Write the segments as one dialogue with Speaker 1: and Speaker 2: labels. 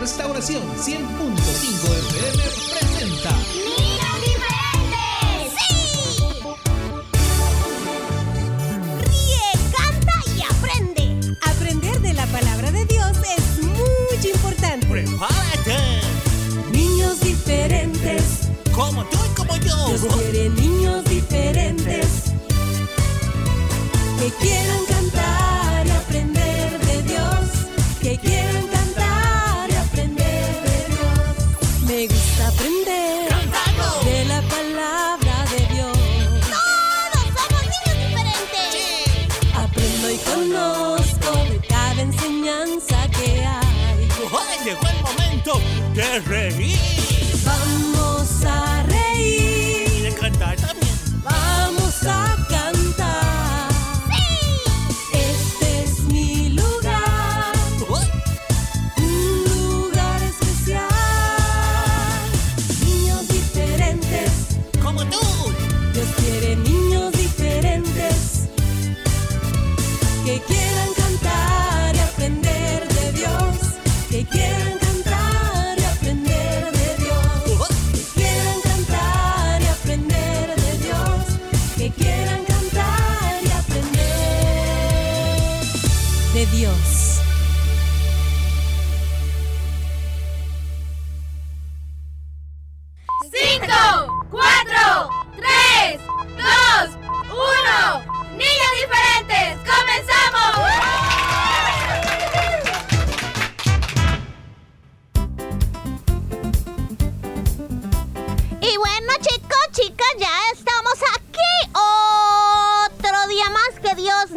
Speaker 1: Restauración 100.5 FM presenta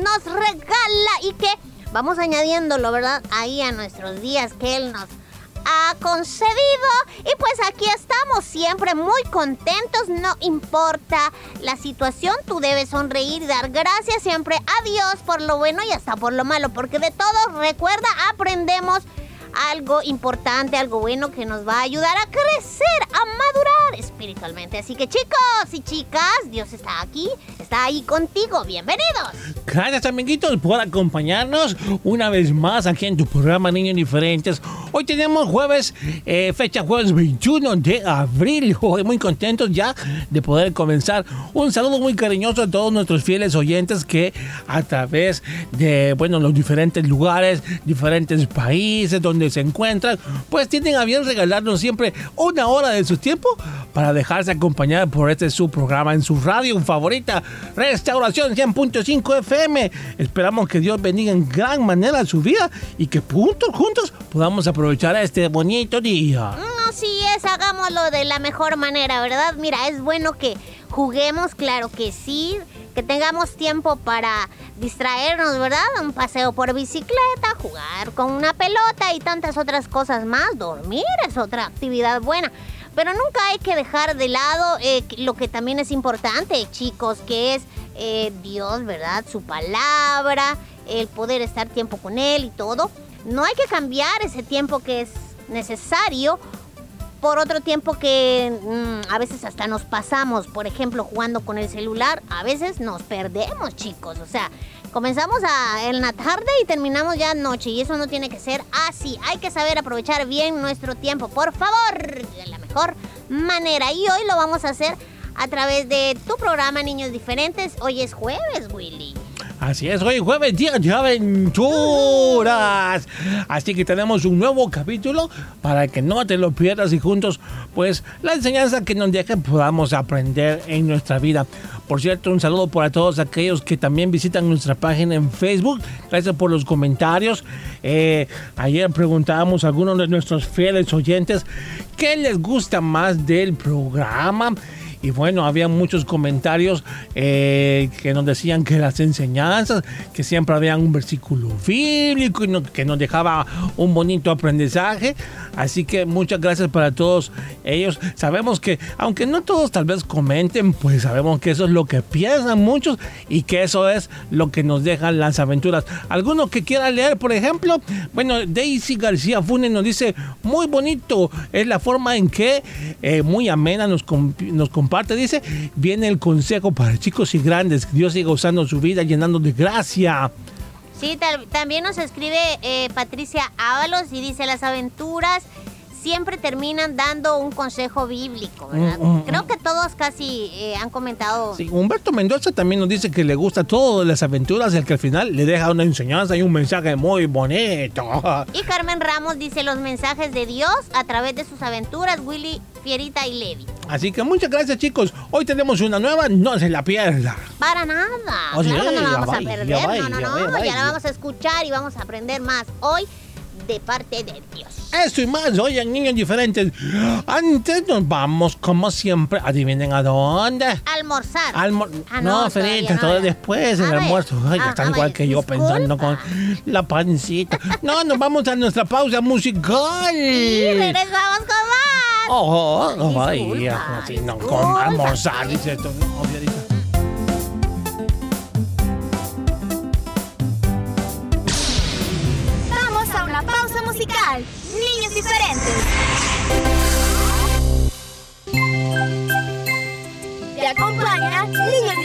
Speaker 2: nos regala y que vamos añadiéndolo, ¿verdad? Ahí a nuestros días que Él nos ha concedido. Y pues aquí estamos siempre muy contentos, no importa la situación, tú debes sonreír y dar gracias siempre a Dios por lo bueno y hasta por lo malo, porque de todo, recuerda, aprendemos algo importante, algo bueno que nos va a ayudar a crecer, a madurar espiritualmente. Así que chicos y chicas, Dios está aquí, está ahí contigo, bienvenidos.
Speaker 3: Gracias amiguitos por acompañarnos una vez más aquí en tu programa Niños Diferentes. Hoy tenemos jueves, eh, fecha jueves 21 de abril. Hoy muy contentos ya de poder comenzar. Un saludo muy cariñoso a todos nuestros fieles oyentes que a través de, bueno, los diferentes lugares, diferentes países donde se encuentran, pues tienen a bien regalarnos siempre una hora de su tiempo para dejarse acompañar por este su programa en su radio favorita, Restauración 100.5 FM. Esperamos que Dios bendiga en gran manera su vida y que juntos, juntos podamos aprovechar este bonito día.
Speaker 2: Mm, Así es, hagámoslo de la mejor manera, ¿verdad? Mira, es bueno que juguemos, claro que sí, que tengamos tiempo para distraernos, ¿verdad? Un paseo por bicicleta, jugar con una pelota y tantas otras cosas más. Dormir es otra actividad buena. Pero nunca hay que dejar de lado eh, lo que también es importante, chicos, que es eh, Dios, ¿verdad? Su palabra, el poder estar tiempo con Él y todo. No hay que cambiar ese tiempo que es necesario por otro tiempo que mm, a veces hasta nos pasamos, por ejemplo, jugando con el celular, a veces nos perdemos, chicos. O sea, comenzamos a, en la tarde y terminamos ya noche y eso no tiene que ser así. Hay que saber aprovechar bien nuestro tiempo, por favor, de la mejor manera. Y hoy lo vamos a hacer a través de tu programa Niños Diferentes. Hoy es jueves, Willy.
Speaker 3: Así es, hoy jueves, día de aventuras. Así que tenemos un nuevo capítulo para que no te lo pierdas y juntos, pues, la enseñanza que nos deje podamos aprender en nuestra vida. Por cierto, un saludo para todos aquellos que también visitan nuestra página en Facebook. Gracias por los comentarios. Eh, ayer preguntábamos a algunos de nuestros fieles oyentes qué les gusta más del programa. Y bueno, había muchos comentarios eh, que nos decían que las enseñanzas, que siempre había un versículo bíblico y que nos dejaba un bonito aprendizaje. Así que muchas gracias para todos ellos. Sabemos que, aunque no todos tal vez comenten, pues sabemos que eso es lo que piensan muchos y que eso es lo que nos dejan las aventuras. Alguno que quiera leer, por ejemplo, bueno, Daisy García Funes nos dice, muy bonito, es la forma en que eh, muy amena nos, comp- nos comparte. Dice, viene el consejo para chicos y grandes. Que Dios siga usando su vida, llenando de gracia.
Speaker 2: Sí, tal- también nos escribe eh, Patricia Ábalos y dice, las aventuras siempre terminan dando un consejo bíblico, ¿verdad?
Speaker 3: Mm, mm,
Speaker 2: Creo que todos casi eh, han comentado...
Speaker 3: Sí, Humberto Mendoza también nos dice que le gusta todo de las aventuras y que al final le deja una enseñanza y un mensaje muy bonito.
Speaker 2: Y Carmen Ramos dice los mensajes de Dios a través de sus aventuras, Willy, Fierita y Levi.
Speaker 3: Así que muchas gracias chicos. Hoy tenemos una nueva, no se la pierda.
Speaker 2: Para nada.
Speaker 3: Oye,
Speaker 2: claro que no la vamos a perder. no, no,
Speaker 3: ya
Speaker 2: no. Ya la vamos a escuchar y vamos a aprender más hoy de parte de Dios.
Speaker 3: Esto y más hoy en Niños Diferentes. Antes nos vamos, como siempre, adivinen a dónde.
Speaker 2: Almorzar.
Speaker 3: Almor
Speaker 2: Ah,
Speaker 3: no,
Speaker 2: no,
Speaker 3: Ferita,
Speaker 2: no,
Speaker 3: todo
Speaker 2: ¿verdad?
Speaker 3: después, el
Speaker 2: A ver.
Speaker 3: almuerzo. Ay,
Speaker 2: Ah,
Speaker 3: está
Speaker 2: ah,
Speaker 3: igual
Speaker 2: vaya,
Speaker 3: que yo pensando con la pancita. No, nos vamos a nuestra pausa musical.
Speaker 2: Y regresamos con más.
Speaker 3: Oh, oh,
Speaker 2: Disculpa,
Speaker 3: ay, no, almorzar, dice esto.
Speaker 4: Vamos a una pausa musical. Niños diferentes. Te acompaña Niños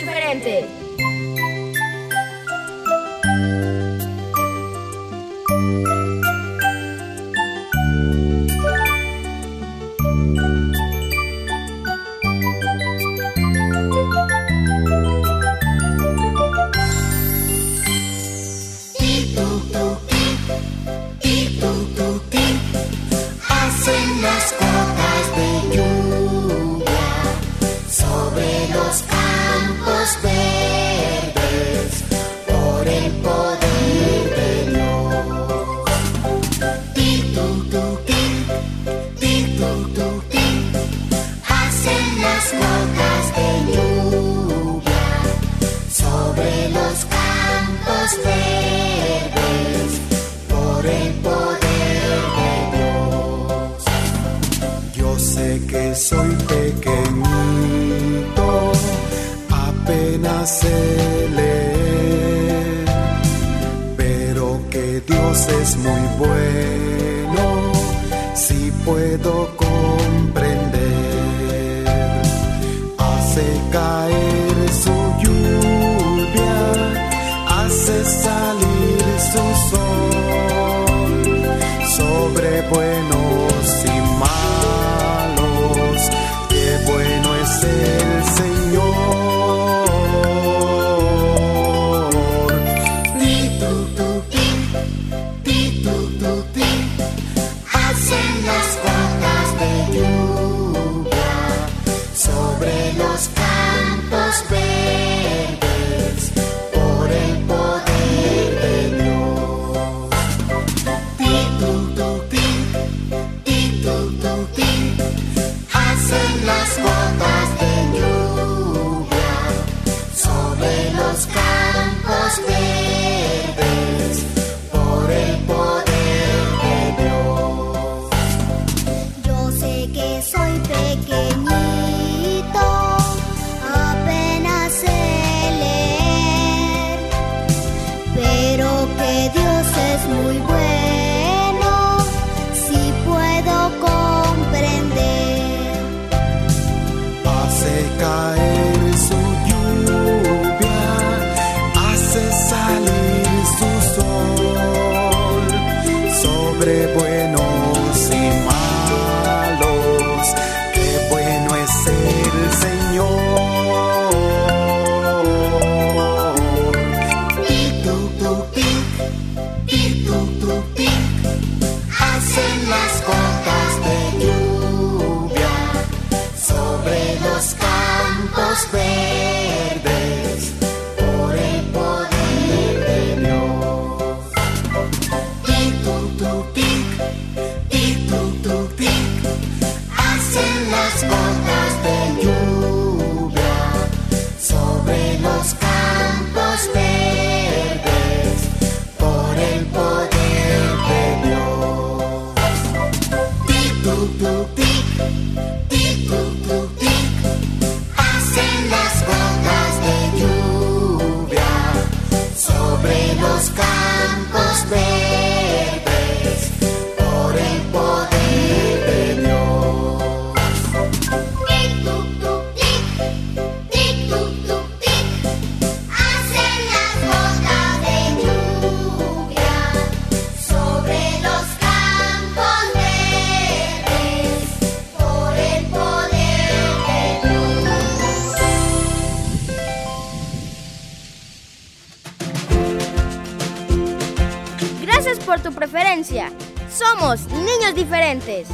Speaker 4: Diferentes,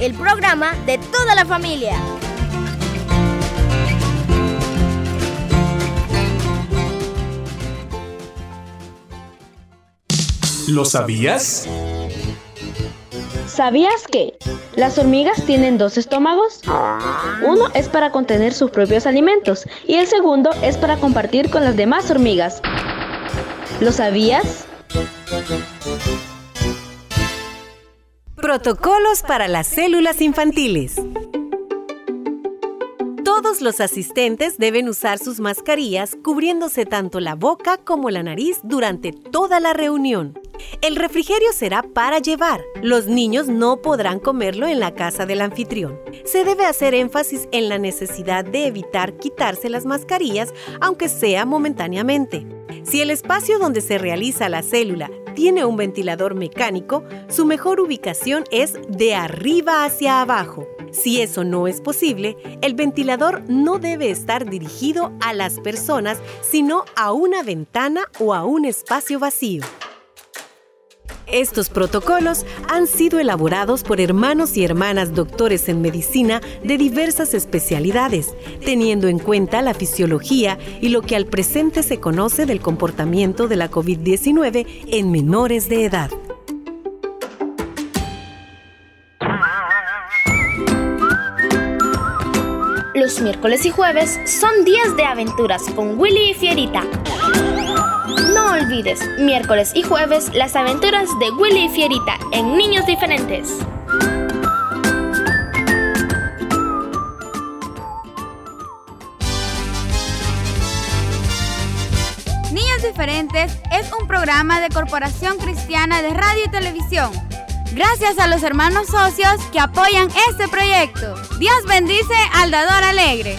Speaker 5: el
Speaker 4: programa de toda la familia.
Speaker 6: ¿Lo sabías?
Speaker 7: ¿Sabías que las hormigas tienen dos estómagos? Uno es para contener sus propios alimentos y el segundo es para compartir con las demás hormigas. ¿Lo sabías?
Speaker 8: Protocolos para las células infantiles. Todos los asistentes deben usar sus mascarillas cubriéndose tanto la boca como la nariz durante toda la reunión. El refrigerio será para llevar. Los niños no podrán comerlo en la casa del anfitrión. Se debe hacer énfasis en la necesidad de evitar quitarse las mascarillas, aunque sea momentáneamente. Si el espacio donde se realiza la célula tiene un ventilador mecánico, su mejor ubicación es de arriba hacia abajo. Si eso no es posible, el ventilador no debe estar dirigido a las personas, sino a una ventana o a un espacio vacío. Estos protocolos han sido elaborados por hermanos y hermanas doctores en medicina de diversas especialidades, teniendo en cuenta la fisiología y lo que al presente se conoce del comportamiento de la COVID-19 en menores de edad.
Speaker 9: Los miércoles y jueves son días de aventuras con Willy y Fierita. Miércoles y jueves, las aventuras de Willy y Fierita en Niños Diferentes.
Speaker 10: Niños Diferentes es un programa de Corporación Cristiana de Radio y Televisión. Gracias a los hermanos socios que apoyan este proyecto. Dios bendice al dador alegre.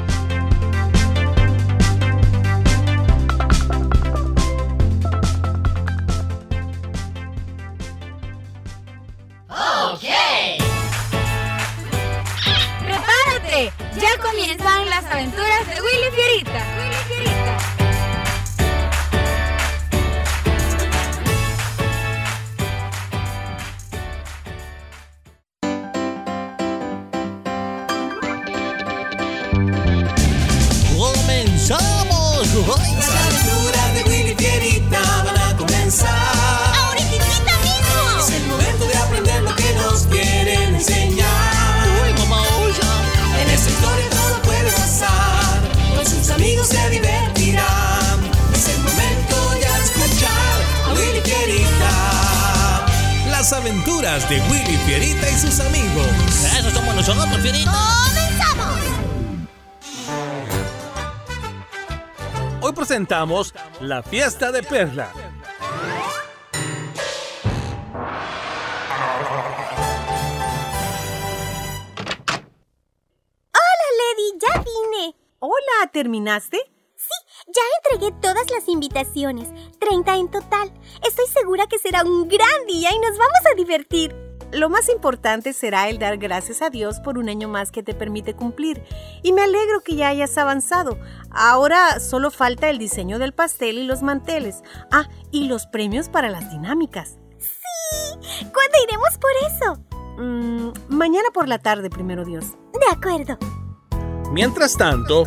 Speaker 10: Comienzan las aventuras de Willy Fierita.
Speaker 11: Aventuras de Willy Fierita
Speaker 6: y sus amigos.
Speaker 3: Eso somos nosotros, Fierita.
Speaker 2: ¡Comenzamos!
Speaker 3: Hoy presentamos la fiesta de Perla.
Speaker 12: Hola, Lady, ya vine.
Speaker 8: Hola, ¿terminaste?
Speaker 12: Ya entregué todas las invitaciones, 30 en total. Estoy segura que será un gran día y nos vamos a divertir.
Speaker 8: Lo más importante será el dar gracias a Dios por un año más que te permite cumplir. Y me alegro que ya hayas avanzado. Ahora solo falta el diseño del pastel y los manteles. Ah, y los premios para las dinámicas.
Speaker 12: Sí, ¿cuándo iremos por eso?
Speaker 8: Mm, mañana por la tarde, primero Dios.
Speaker 12: De acuerdo.
Speaker 3: Mientras tanto...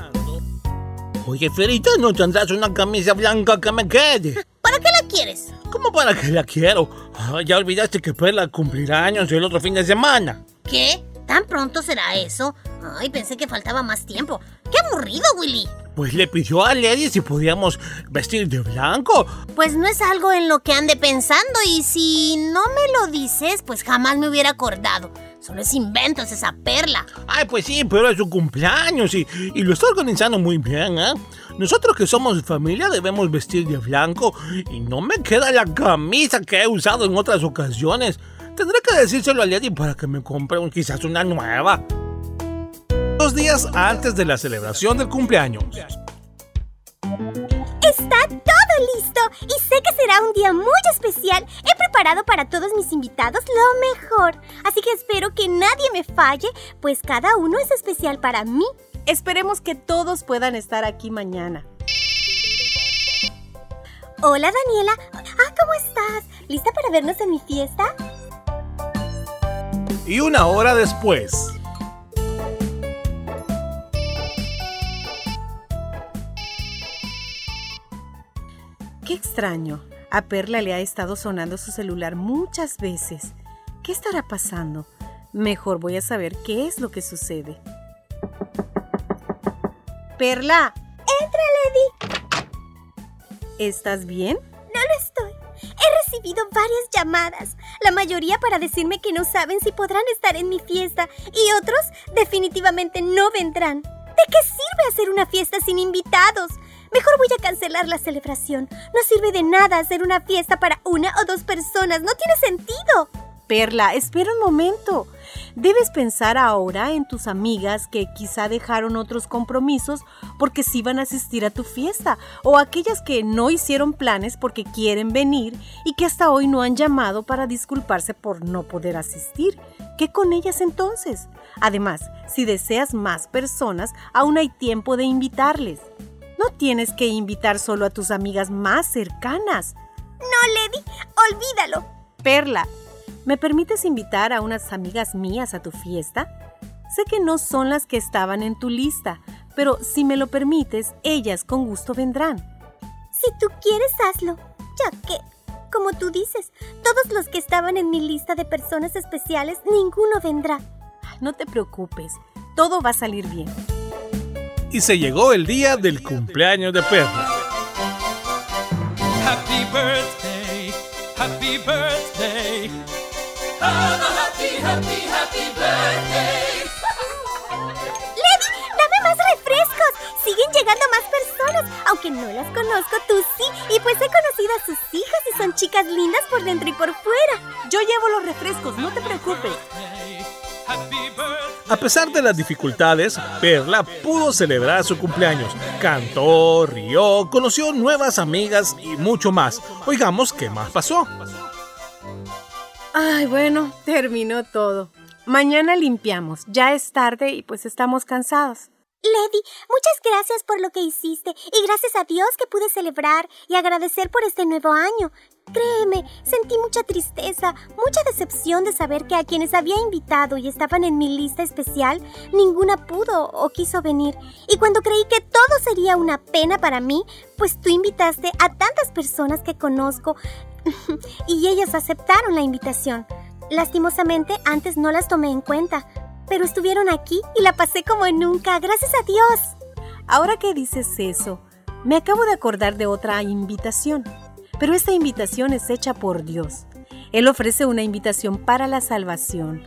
Speaker 3: Oye, Fierita, ¿no tendrás una camisa blanca que me quede?
Speaker 2: ¿Para qué la quieres?
Speaker 3: ¿Cómo para qué la quiero? Ah, ya olvidaste que Perla cumplirá años el otro fin de semana.
Speaker 2: ¿Qué? ¿Tan pronto será eso? Ay, pensé que faltaba más tiempo. ¡Qué aburrido, Willy!
Speaker 3: pues le pidió a Lady si podíamos vestir de blanco.
Speaker 2: Pues no es algo en lo que ande pensando y si no me lo dices, pues jamás me hubiera acordado. Solo es inventos esa perla.
Speaker 3: Ay, pues sí, pero es su cumpleaños y, y lo está organizando muy bien, ¿eh? Nosotros que somos familia debemos vestir de blanco y no me queda la camisa que he usado en otras ocasiones. Tendré que decírselo a Lady para que me compre un- quizás una nueva. Dos días antes de la celebración del cumpleaños.
Speaker 12: Está listo y sé que será un día muy especial. He preparado para todos mis invitados lo mejor. Así que espero que nadie me falle, pues cada uno es especial para mí.
Speaker 8: Esperemos que todos puedan estar aquí mañana.
Speaker 12: Hola Daniela. Ah, ¿cómo estás? ¿Lista para vernos en mi fiesta?
Speaker 3: Y una hora después.
Speaker 8: Extraño. A Perla le ha estado sonando su celular muchas veces. ¿Qué estará pasando? Mejor voy a saber qué es lo que sucede. Perla,
Speaker 12: Entra, Lady.
Speaker 8: ¿estás bien?
Speaker 12: No lo estoy. He recibido varias llamadas, la mayoría para decirme que no saben si podrán estar en mi fiesta y otros definitivamente no vendrán. ¿De qué sirve hacer una fiesta sin invitados? Mejor voy a cancelar la celebración. No sirve de nada hacer una fiesta para una o dos personas. No tiene sentido.
Speaker 8: Perla, espera un momento. Debes pensar ahora en tus amigas que quizá dejaron otros compromisos porque sí van a asistir a tu fiesta, o aquellas que no hicieron planes porque quieren venir y que hasta hoy no han llamado para disculparse por no poder asistir. ¿Qué con ellas entonces? Además, si deseas más personas, aún hay tiempo de invitarles. No tienes que invitar solo a tus amigas más cercanas.
Speaker 12: No, Lady, olvídalo.
Speaker 8: Perla, ¿me permites invitar a unas amigas mías a tu fiesta? Sé que no son las que estaban en tu lista, pero si me lo permites, ellas con gusto vendrán.
Speaker 12: Si tú quieres, hazlo. Ya que, como tú dices, todos los que estaban en mi lista de personas especiales, ninguno vendrá.
Speaker 8: No te preocupes, todo va a salir bien.
Speaker 3: Y se llegó el día del cumpleaños de Perla.
Speaker 11: Happy birthday, happy birthday. Have a happy, happy, happy birthday.
Speaker 12: Lady, dame más refrescos. Siguen llegando más personas. Aunque no las conozco, tú sí. Y pues he conocido a sus hijas y son chicas lindas por dentro y por fuera.
Speaker 8: Yo llevo los refrescos, no te preocupes.
Speaker 3: A pesar de las dificultades, Perla pudo celebrar su cumpleaños. Cantó, rió, conoció nuevas amigas y mucho más. Oigamos qué más pasó.
Speaker 8: Ay, bueno, terminó todo. Mañana limpiamos. Ya es tarde y pues estamos cansados.
Speaker 12: Lady, muchas gracias por lo que hiciste y gracias a Dios que pude celebrar y agradecer por este nuevo año. Créeme, sentí mucha tristeza, mucha decepción de saber que a quienes había invitado y estaban en mi lista especial, ninguna pudo o quiso venir. Y cuando creí que todo sería una pena para mí, pues tú invitaste a tantas personas que conozco y ellas aceptaron la invitación. Lastimosamente, antes no las tomé en cuenta, pero estuvieron aquí y la pasé como nunca, gracias a Dios.
Speaker 8: Ahora que dices eso, me acabo de acordar de otra invitación. Pero esta invitación es hecha por Dios. Él ofrece una invitación para la salvación.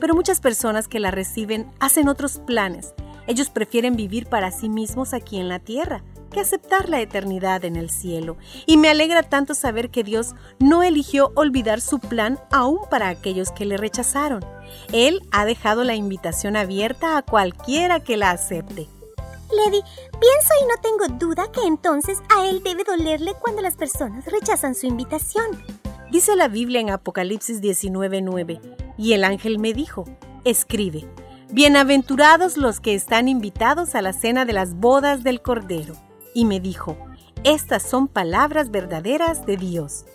Speaker 8: Pero muchas personas que la reciben hacen otros planes. Ellos prefieren vivir para sí mismos aquí en la tierra que aceptar la eternidad en el cielo. Y me alegra tanto saber que Dios no eligió olvidar su plan aún para aquellos que le rechazaron. Él ha dejado la invitación abierta a cualquiera que la acepte.
Speaker 12: Lady, pienso y no tengo duda que entonces a él debe dolerle cuando las personas rechazan su invitación.
Speaker 8: Dice la Biblia en Apocalipsis 19:9, y el ángel me dijo, escribe, Bienaventurados los que están invitados a la cena de las bodas del Cordero. Y me dijo, estas son palabras verdaderas de Dios.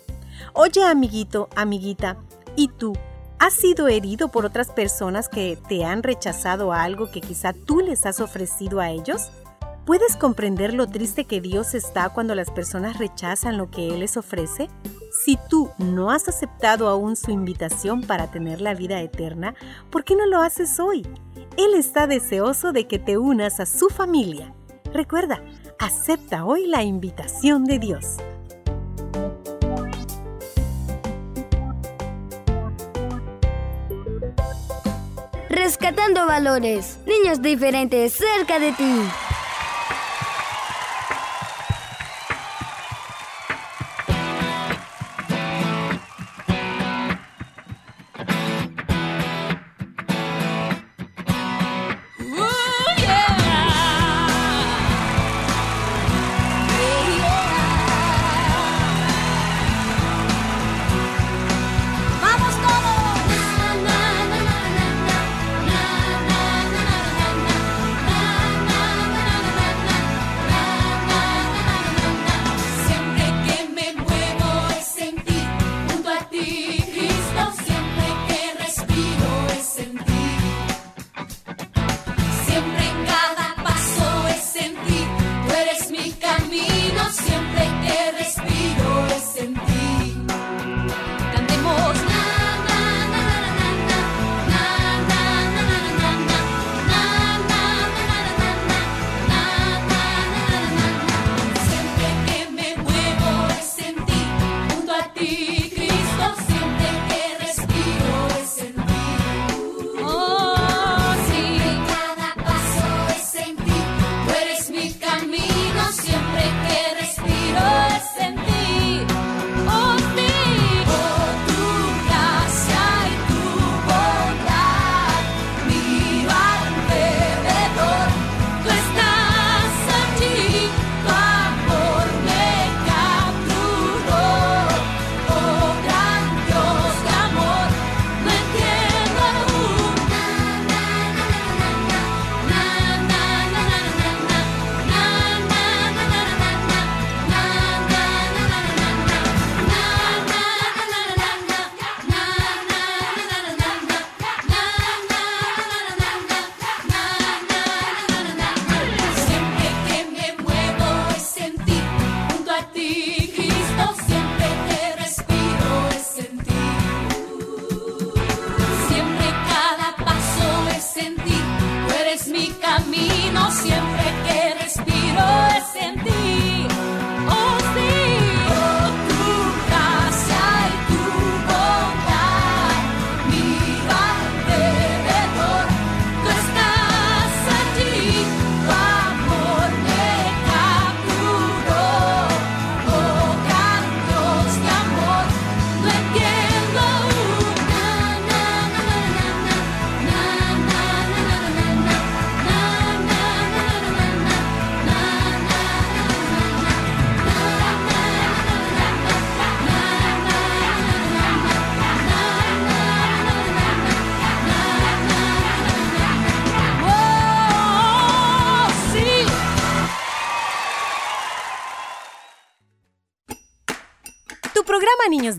Speaker 8: Oye, amiguito, amiguita, ¿y tú? ¿Has sido herido por otras personas que te han rechazado algo que quizá tú les has ofrecido a ellos? ¿Puedes comprender lo triste que Dios está cuando las personas rechazan lo que Él les ofrece? Si tú no has aceptado aún su invitación para tener la vida eterna, ¿por qué no lo haces hoy? Él está deseoso de que te unas a su familia. Recuerda, Acepta hoy la invitación de Dios.
Speaker 1: Rescatando valores. Niños diferentes cerca de ti.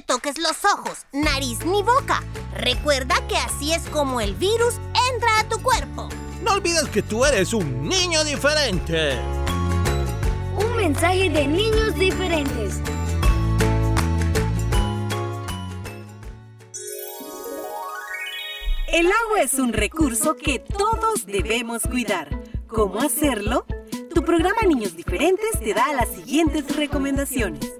Speaker 2: Te toques los ojos, nariz ni boca. Recuerda que así es como el virus entra a tu cuerpo.
Speaker 3: No olvides que tú eres un niño diferente.
Speaker 1: Un mensaje de niños diferentes.
Speaker 8: El agua es un recurso que todos debemos cuidar. ¿Cómo hacerlo? Tu programa Niños Diferentes te da las siguientes recomendaciones.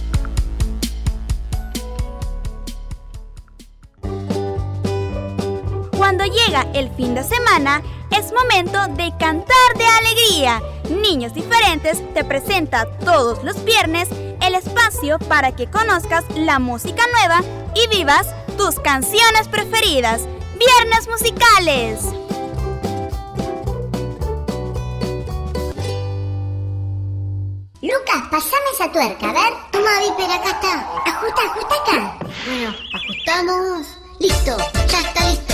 Speaker 10: cuando llega el fin de semana, es momento de cantar de alegría. Niños Diferentes te presenta todos los viernes el espacio para que conozcas la música nueva y vivas tus canciones preferidas. Viernes musicales.
Speaker 13: Lucas, pasame esa tuerca, a ver. Toma, Viper, acá está. Ajusta, ajusta acá. Bueno, ajustamos. Listo, ya está listo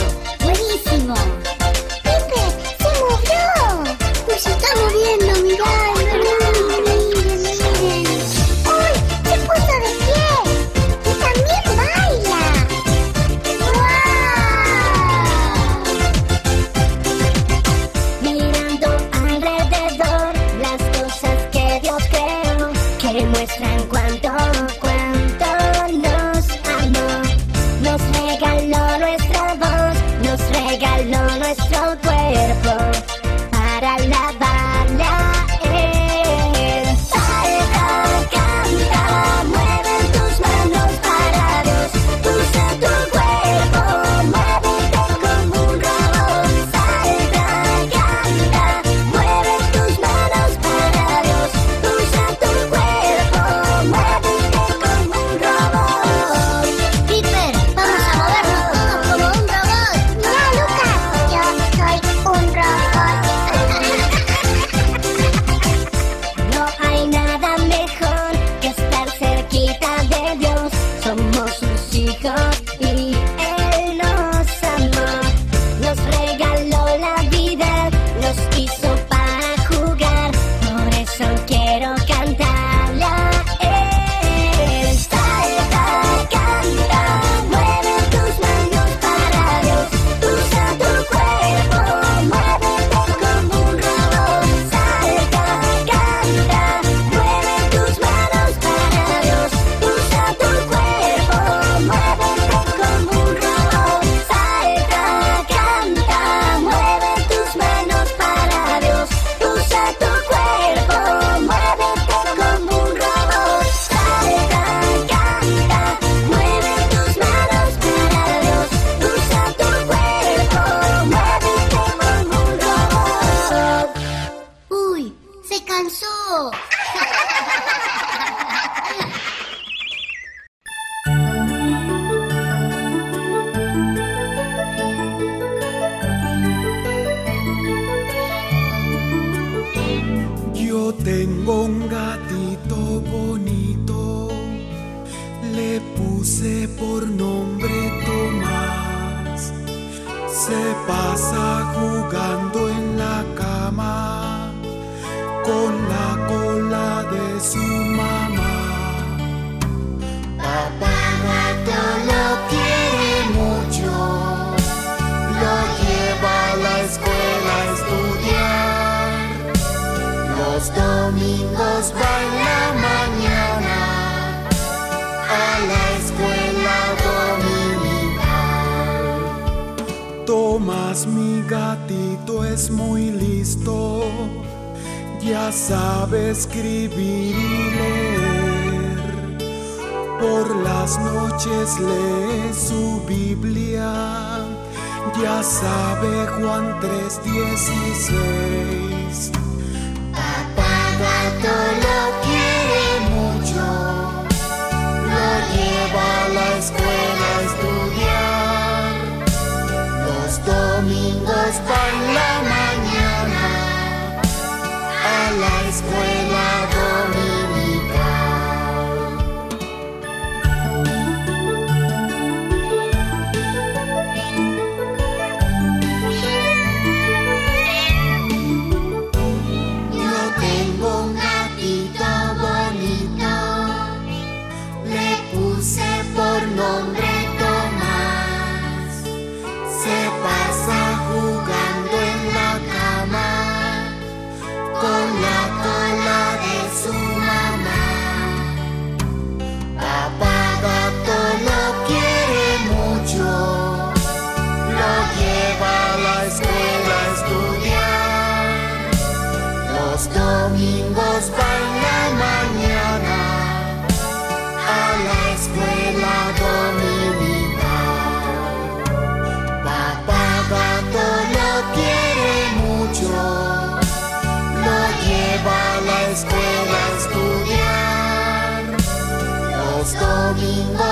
Speaker 13: buenísimo. Se movió. Pues se está moviendo,
Speaker 14: mirad. pues lee su Biblia, ya sabe Juan 3:16.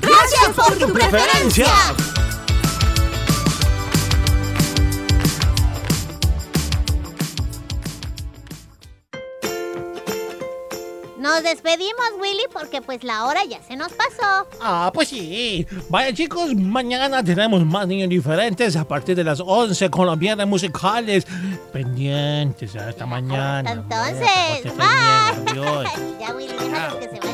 Speaker 2: ¡Gracias por tu preferencia! Nos despedimos, Willy, porque pues la hora ya se nos pasó.
Speaker 3: Ah, pues sí. Vaya chicos, mañana tenemos más niños diferentes a partir de las 11 con los viernes musicales. Pendientes hasta mañana.
Speaker 2: Entonces,
Speaker 3: Vaya,
Speaker 2: bye.
Speaker 3: adiós.
Speaker 2: ya, Willy, déjalos que se vayan